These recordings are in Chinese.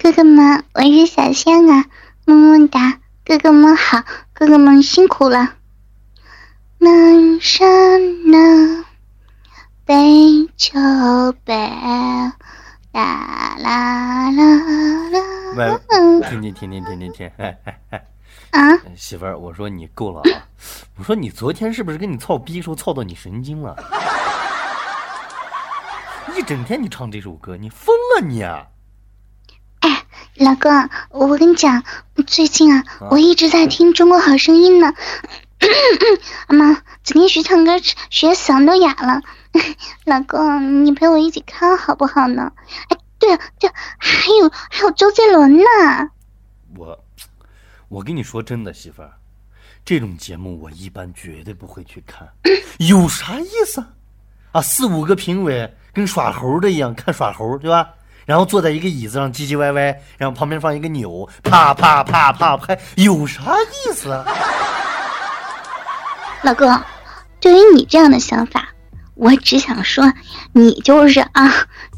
哥哥们，我是小仙啊，么么哒，哥哥们好，哥哥们辛苦了。南山南，北秋北，啦啦啦啦。喂，停停停停停停停，哎哎哎，啊，媳妇儿，我说你够了啊！我说你昨天是不是跟你操逼时候操到你神经了？一整天你唱这首歌，你疯了你啊！哎，老公，我跟你讲，最近啊，我一直在听《中国好声音》呢。妈，昨天学唱歌学嗓都哑了。老公，你陪我一起看好不好呢？哎，对了，对，还有还有周杰伦呢。我，我跟你说真的，媳妇儿，这种节目我一般绝对不会去看，有啥意思啊？啊，四五个评委跟耍猴的一样看耍猴，对吧？然后坐在一个椅子上唧唧歪歪，然后旁边放一个钮，啪啪啪啪拍，有啥意思啊？老公，对于你这样的想法，我只想说，你就是啊，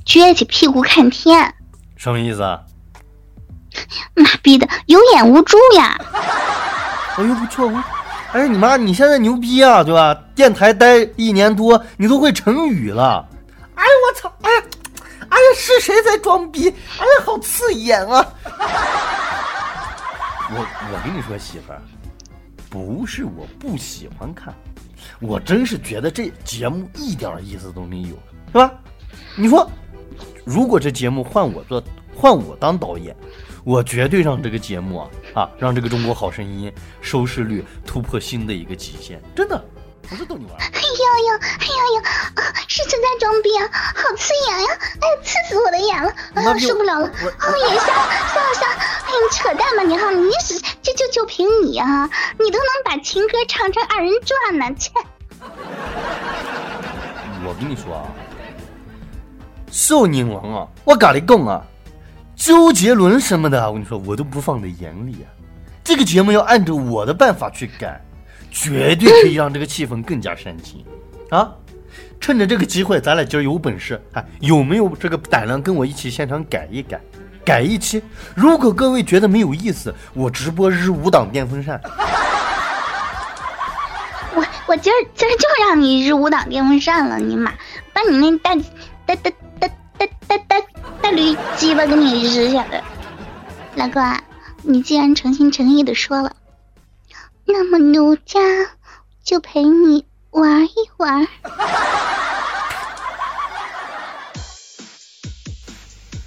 撅起屁股看天，什么意思啊？妈逼的，有眼无珠呀！哎又不错，哎你妈，你现在牛逼啊，对吧？电台待一年多，你都会成语了。哎我操，是谁在装逼？哎呀，好刺眼啊！我我跟你说，媳妇儿。不是我不喜欢看，我真是觉得这节目一点意思都没有，是吧？你说，如果这节目换我做，换我当导演，我绝对让这个节目啊啊，让这个《中国好声音》收视率突破新的一个极限，真的。不是逗你玩。哎呦呦，哎呦呦，啊，是真在装逼啊，好刺眼呀！哎呀，刺死我的眼了，哎呀，受不了了，啊，眼瞎瞎瞎，哎，你扯淡吧你哈，你是就就就凭你啊，你都能把情歌唱成二人转呢，切！我跟你说啊，少宁王啊，我跟你讲啊，周杰伦什么的，我跟你说，我都不放在眼里啊。这个节目要按照我的办法去改。绝对可以让这个气氛更加煽情，啊！趁着这个机会，咱俩今儿有本事，哎，有没有这个胆量跟我一起现场改一改，改一期？如果各位觉得没有意思，我直播日五档电风扇。我我今儿今儿就让你日五档电风扇了，你妈，把你那大大大大大大大大驴鸡巴给你日下来！老公，你既然诚心诚意的说了。那么奴家就陪你玩一玩。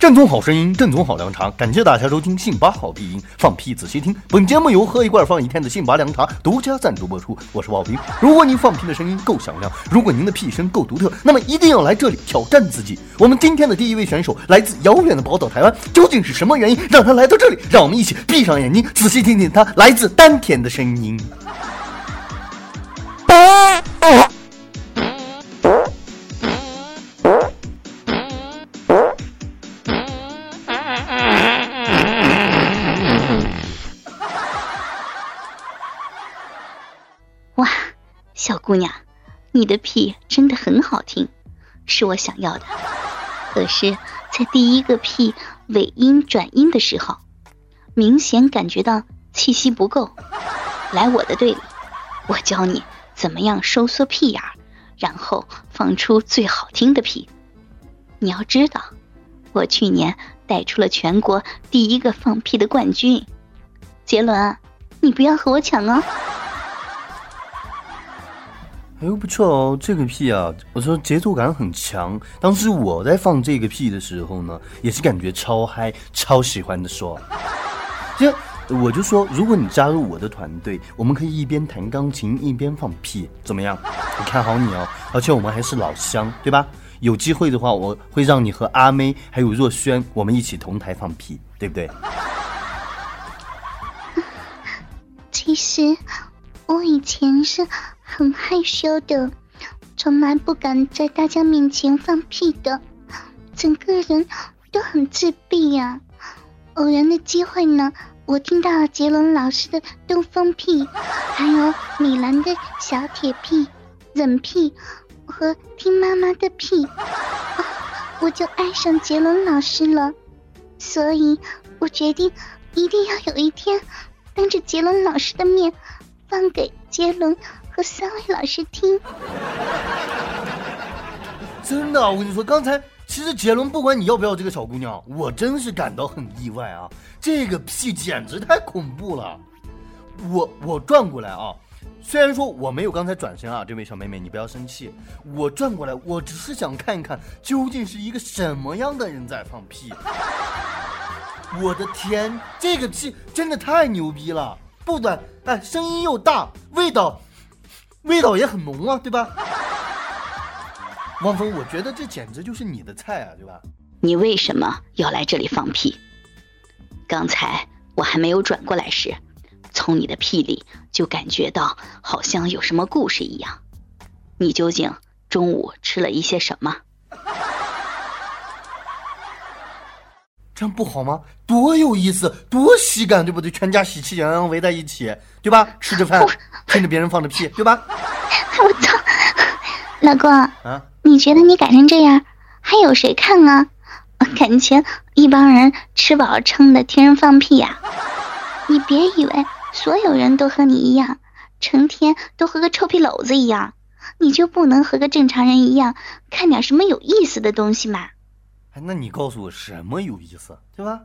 正宗好声音，正宗好凉茶，感谢大家收听信八好必音，放屁仔细听。本节目由喝一罐放一天的信八凉茶独家赞助播出。我是宝平。如果您放屁的声音够响亮，如果您的屁声够独特，那么一定要来这里挑战自己。我们今天的第一位选手来自遥远的宝岛台湾，究竟是什么原因让他来到这里？让我们一起闭上眼睛，仔细听听他来自丹田的声音。姑娘，你的屁真的很好听，是我想要的。可是，在第一个屁尾音转音的时候，明显感觉到气息不够。来我的队里，我教你怎么样收缩屁眼，然后放出最好听的屁。你要知道，我去年带出了全国第一个放屁的冠军。杰伦，你不要和我抢哦。哎呦不错哦，这个屁啊，我说节奏感很强。当时我在放这个屁的时候呢，也是感觉超嗨、超喜欢的说。就我就说，如果你加入我的团队，我们可以一边弹钢琴一边放屁，怎么样？我看好你哦，而且我们还是老乡，对吧？有机会的话，我会让你和阿妹还有若萱，我们一起同台放屁，对不对？其实我以前是。很害羞的，从来不敢在大家面前放屁的，整个人都很自闭呀。偶然的机会呢，我听到了杰伦老师的东风屁，还有米兰的小铁屁、冷屁和听妈妈的屁，我就爱上杰伦老师了。所以我决定一定要有一天，当着杰伦老师的面，放给杰伦和三位老师听。真的，我跟你说，刚才其实杰伦不管你要不要这个小姑娘，我真是感到很意外啊！这个屁简直太恐怖了。我我转过来啊，虽然说我没有刚才转身啊，这位小妹妹你不要生气。我转过来，我只是想看一看究竟是一个什么样的人在放屁。我的天，这个屁真的太牛逼了！不短，哎，声音又大，味道味道也很浓啊，对吧？汪峰，我觉得这简直就是你的菜啊，对吧？你为什么要来这里放屁？刚才我还没有转过来时。从你的屁里就感觉到好像有什么故事一样，你究竟中午吃了一些什么？这样不好吗？多有意思，多喜感，对不对？全家喜气洋洋围在一起，对吧？吃着饭，听着别人放着屁，对吧？我操，老公啊，你觉得你改成这样，还有谁看啊？感情一帮人吃饱撑的听人放屁呀？你别以为。所有人都和你一样，成天都和个臭屁篓子一样，你就不能和个正常人一样看点什么有意思的东西吗？哎，那你告诉我什么有意思，对吧？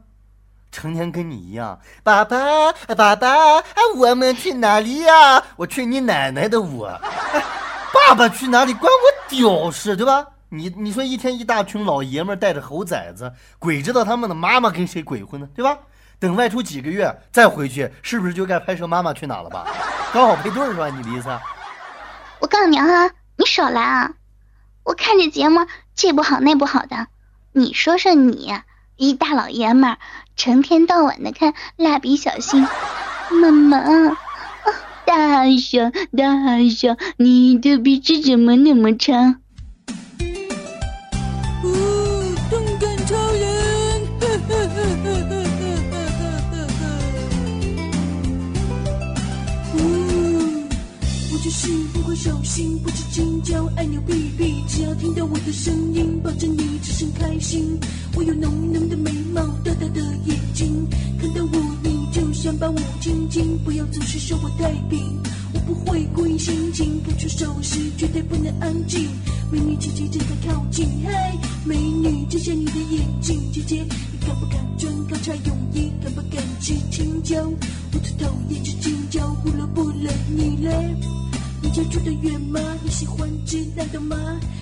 成天跟你一样，爸爸，爸爸，我们去哪里呀？我去你奶奶的屋！爸爸去哪里关我屌事，对吧？你你说一天一大群老爷们带着猴崽子，鬼知道他们的妈妈跟谁鬼混呢，对吧？等外出几个月再回去，是不是就该拍摄《妈妈去哪》了吧？刚好配对是吧？你的意思？我告诉你啊，你少来啊！我看这节目这不好那不好的，你说说你一大老爷们儿，成天到晚的看《蜡笔小新》，妈妈，大象大象，你的鼻子怎么那么长？心，不知惊叫，爱扭屁屁。只要听到我的声音，保证你只剩开心。我有浓浓的眉毛，大大的眼睛，看到我你就想把我亲亲。不要总是说我太平，我不会故意心情，不出手时绝对不能安静。美女姐姐正在靠近，嗨，美女摘下你的眼镜，姐姐你敢不敢穿高叉泳衣？敢不敢吃青椒？我最讨厌吃青椒，胡萝卜了你嘞？你家住的远吗？你喜欢吃辣的吗？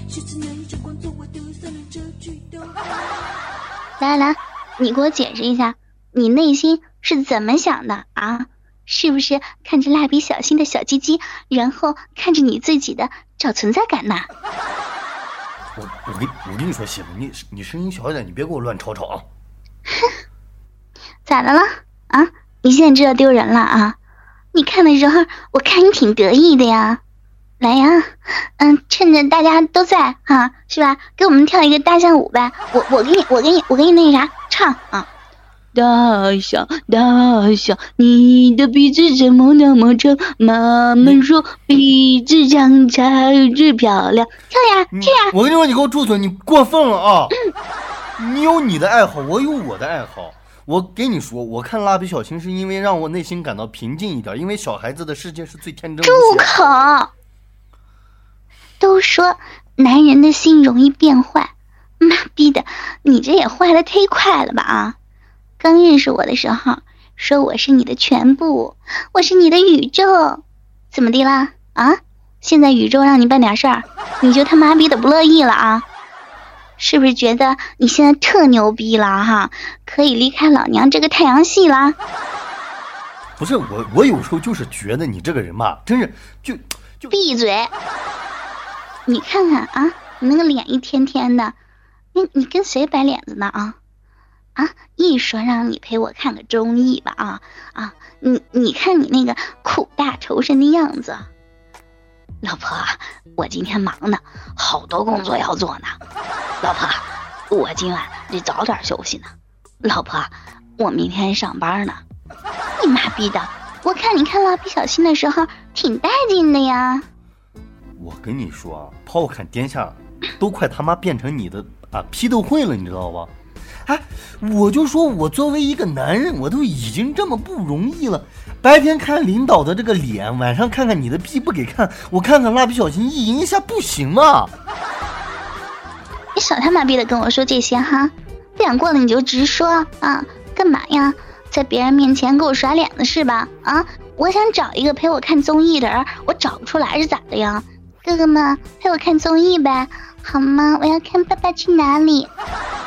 下次能阳光做我的三轮车去兜。来来来，你给我解释一下，你内心是怎么想的啊？是不是看着蜡笔小新的小鸡鸡，然后看着你自己的找存在感呢？我我跟我跟你说，媳妇，你你声音小一点，你别给我乱吵吵啊！哼，咋的了啊？你现在知道丢人了啊？你看的时候，我看你挺得意的呀，来呀，嗯，趁着大家都在哈，是吧？给我们跳一个大象舞呗，我我给你，我给你，我给你那啥唱啊。大象，大象，你的鼻子怎么那么长？妈妈说鼻子长才最漂亮。跳呀，跳呀！我跟你说，你给我住嘴，你过分了啊！你有你的爱好，我有我的爱好。我给你说，我看蜡笔小新是因为让我内心感到平静一点，因为小孩子的世界是最天真。住口！都说男人的心容易变坏，妈逼的，你这也坏的忒快了吧啊！刚认识我的时候说我是你的全部，我是你的宇宙，怎么的啦啊？现在宇宙让你办点事儿，你就他妈逼的不乐意了啊？是不是觉得你现在特牛逼了哈？可以离开老娘这个太阳系了？不是我，我有时候就是觉得你这个人吧，真是就就闭嘴！你看看啊，你那个脸一天天的，你你跟谁摆脸子呢啊？啊！一说让你陪我看个综艺吧啊啊！你你看你那个苦大仇深的样子。老婆，我今天忙呢，好多工作要做呢。老婆，我今晚得早点休息呢。老婆，我明天上班呢。你妈逼的！我看你看蜡笔小新的时候挺带劲的呀。我跟你说啊，抛开天下，都快他妈变成你的啊批斗会了，你知道吧？哎，我就说我作为一个男人，我都已经这么不容易了，白天看领导的这个脸，晚上看看你的屁不给看，我看看蜡笔小新意淫一下不行吗？你少他妈逼的跟我说这些哈，不想过了你就直说啊，干嘛呀？在别人面前给我耍脸子是吧？啊，我想找一个陪我看综艺的人，我找不出来是咋的呀？哥哥们陪我看综艺呗，好吗？我要看《爸爸去哪里》。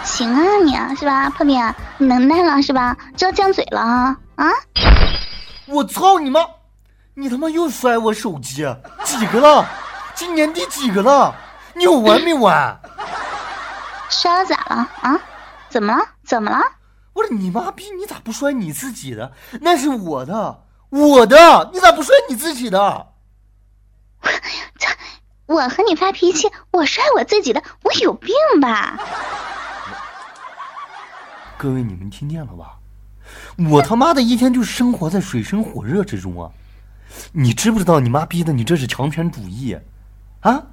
行啊，你啊是吧，破冰，你能耐了是吧？知道犟嘴了啊？啊！我操你妈！你他妈又摔我手机，几个了？今年第几个了？你有完没完？摔了咋了啊？怎么了？怎么了？我说你妈逼，你咋不摔你自己的？那是我的，我的，你咋不摔你自己的？操！我和你发脾气，我摔我自己的，我有病吧？各位，你们听见了吧？我他妈的一天就生活在水深火热之中啊！你知不知道你妈逼的你这是强权主义啊？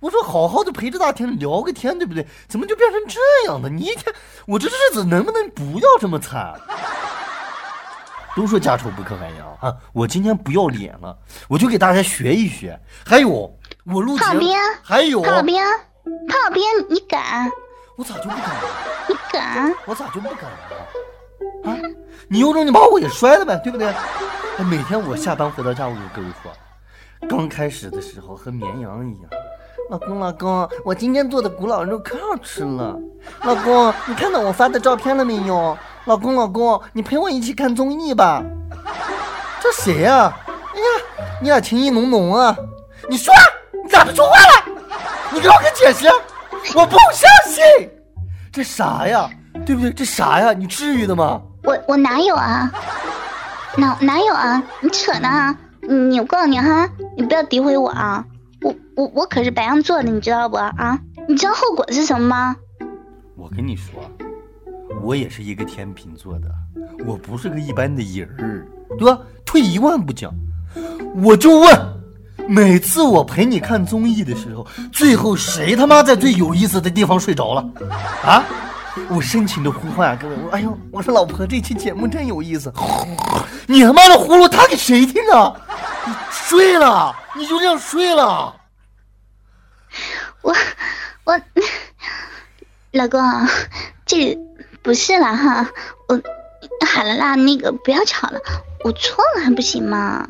我说好好的陪着大天聊个天，对不对？怎么就变成这样的？你一天，我这日子能不能不要这么惨？都说家丑不可外扬啊！我今天不要脸了，我就给大家学一学。还有我录节目，还有炮兵，炮兵，你敢？我咋就不敢？你敢？我咋就不敢了？啊！你有种你把我给摔了呗，对不对？每天我下班回到家，我就跟你说，刚开始的时候和绵羊一样。老公，老公，我今天做的古老肉可好吃了。老公，你看到我发的照片了没有？老公，老公，你陪我一起看综艺吧。这谁呀？哎呀，你俩情意浓浓啊！你说，你咋不说话了？你给我个解释！我不相信，这啥呀？对不对？这啥呀？你至于的吗？我我哪有啊？哪哪有啊？你扯呢？你我告诉你哈，你不要诋毁我啊！我我我可是白羊座的，你知道不啊？你知道后果是什么吗？我跟你说，我也是一个天秤座的，我不是个一般的人儿，对吧？退一万步讲，我就问，每次我陪你看综艺的时候，最后谁他妈在最有意思的地方睡着了？啊？我深情的呼唤各位，我哎呦，我说老婆，这期节目真有意思。你他妈的呼噜，他给谁听啊？睡了，你就这样睡了。我我老公，这不是了哈，我好了啦，那个不要吵了，我错了还不行吗？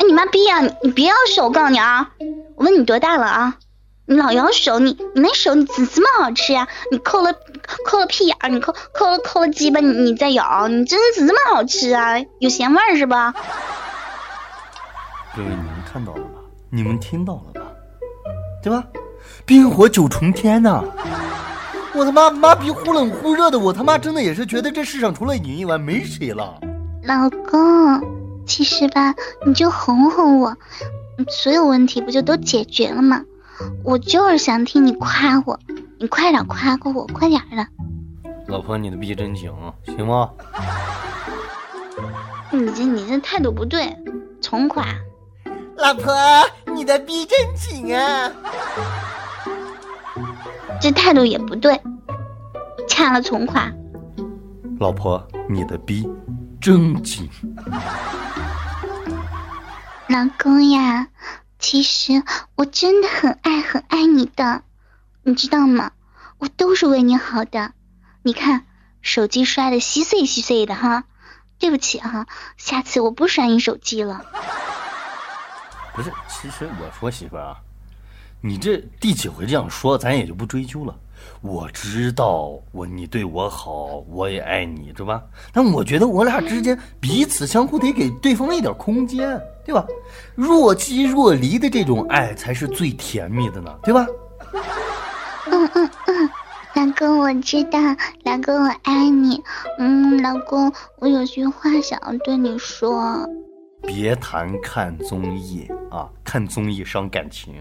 哎你妈逼呀，你你别摇手，我告诉你啊，我问你多大了啊？你老摇手，你你那手你怎这么好吃呀？你抠了抠了屁眼儿，你抠抠了抠了鸡巴，你你再咬，你真的怎这么好吃啊？有咸味儿是吧？各位，你们看到了吧？你们听到了吧？对吧？冰火九重天呐！我他妈妈逼忽冷忽热的，我他妈真的也是觉得这世上除了你以外没谁了。老公，其实吧，你就哄哄我，所有问题不就都解决了吗？我就是想听你夸我，你快点夸夸我，快点的。老婆，你的逼真紧，行吗？你这你这态度不对，重夸。老婆，你的逼真紧啊！这态度也不对，掐了重夸。老婆，你的逼真紧。老公呀，其实我真的很爱很爱你的，你知道吗？我都是为你好的。你看，手机摔的稀碎稀碎的哈，对不起哈，下次我不摔你手机了。不是，其实我说媳妇儿啊，你这第几回这样说，咱也就不追究了。我知道我你对我好，我也爱你，对吧？但我觉得我俩之间彼此相互得给对方一点空间，对吧？若即若离的这种爱才是最甜蜜的呢，对吧？嗯嗯嗯，老公我知道，老公我爱你。嗯，老公我有句话想要对你说。别谈看综艺啊，看综艺伤感情。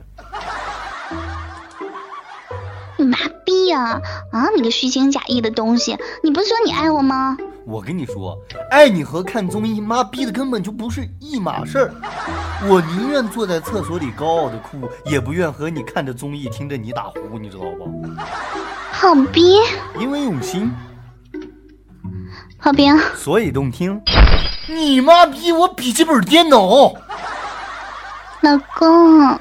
你妈逼呀！啊，你个虚情假意的东西！你不是说你爱我吗？我跟你说，爱你和看综艺，妈逼的根本就不是一码事儿。我宁愿坐在厕所里高傲的哭，也不愿和你看着综艺，听着你打呼，你知道不？好逼，因为用心，好冰，所以动听。你妈逼我笔记本电脑！老公，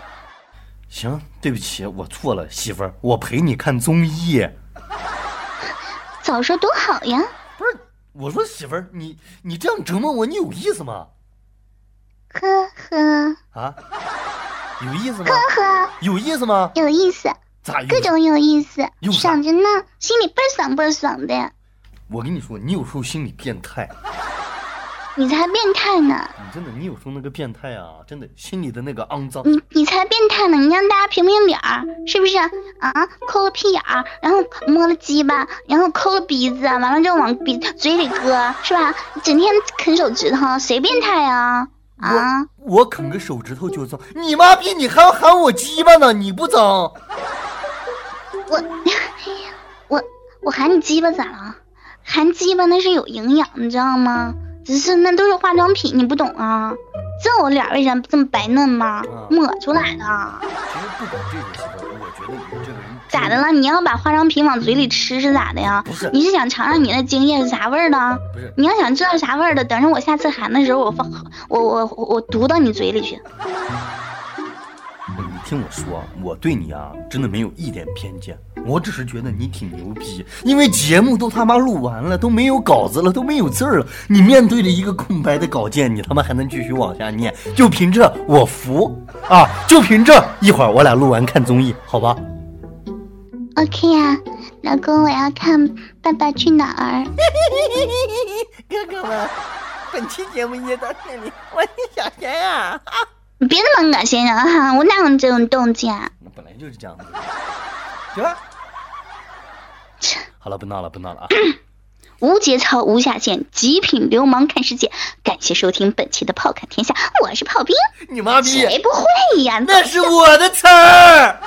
行，对不起，我错了，媳妇儿，我陪你看综艺。早说多好呀！不是，我说媳妇儿，你你这样折磨我，你有意思吗？呵呵啊，有意思吗？呵呵，有意思吗？有意思，咋有各种有意思，有啥爽着呢，心里倍儿爽倍儿爽的。我跟你说，你有时候心里变态，你才变态呢！你真的，你有时候那个变态啊，真的心里的那个肮脏。你你才变态呢！你让大家评评理儿，是不是啊？抠了屁眼儿，然后摸了鸡巴，然后抠了鼻子，完了就往鼻嘴里搁，是吧？整天啃手指头，谁变态啊？啊！我啃个手指头就脏，你妈逼，你还要喊我鸡巴呢？你不脏？我我我喊你鸡巴咋了？含鸡巴那是有营养，你知道吗？只是那都是化妆品，你不懂啊？知道我脸为啥这么白嫩吗？抹出来的。其实不管这个，事情，我觉得你这个人咋的了？你要把化妆品往嘴里吃是咋的呀？不是你是想尝尝你那精液是啥味儿的？不是你要想知道啥味儿的，等着我下次喊的时候，我放我我我我毒到你嘴里去。你听我说，我对你啊，真的没有一点偏见，我只是觉得你挺牛逼，因为节目都他妈录完了，都没有稿子了，都没有字儿了，你面对着一个空白的稿件，你他妈还能继续往下念，就凭这我服啊！就凭这，一会儿我俩录完看综艺，好吧？OK 啊，老公，我要看《爸爸去哪儿》。哥哥们，本期节目就到这里，我是小贤啊。你别那么恶心人哈，我哪有这种动静啊？那本来就是这样子。行了，切好了，不闹了，不闹了啊！无节操，无下限，极品流氓看世界。感谢收听本期的炮看天下，我是炮兵，你妈逼，谁不会呀？那是我的词儿。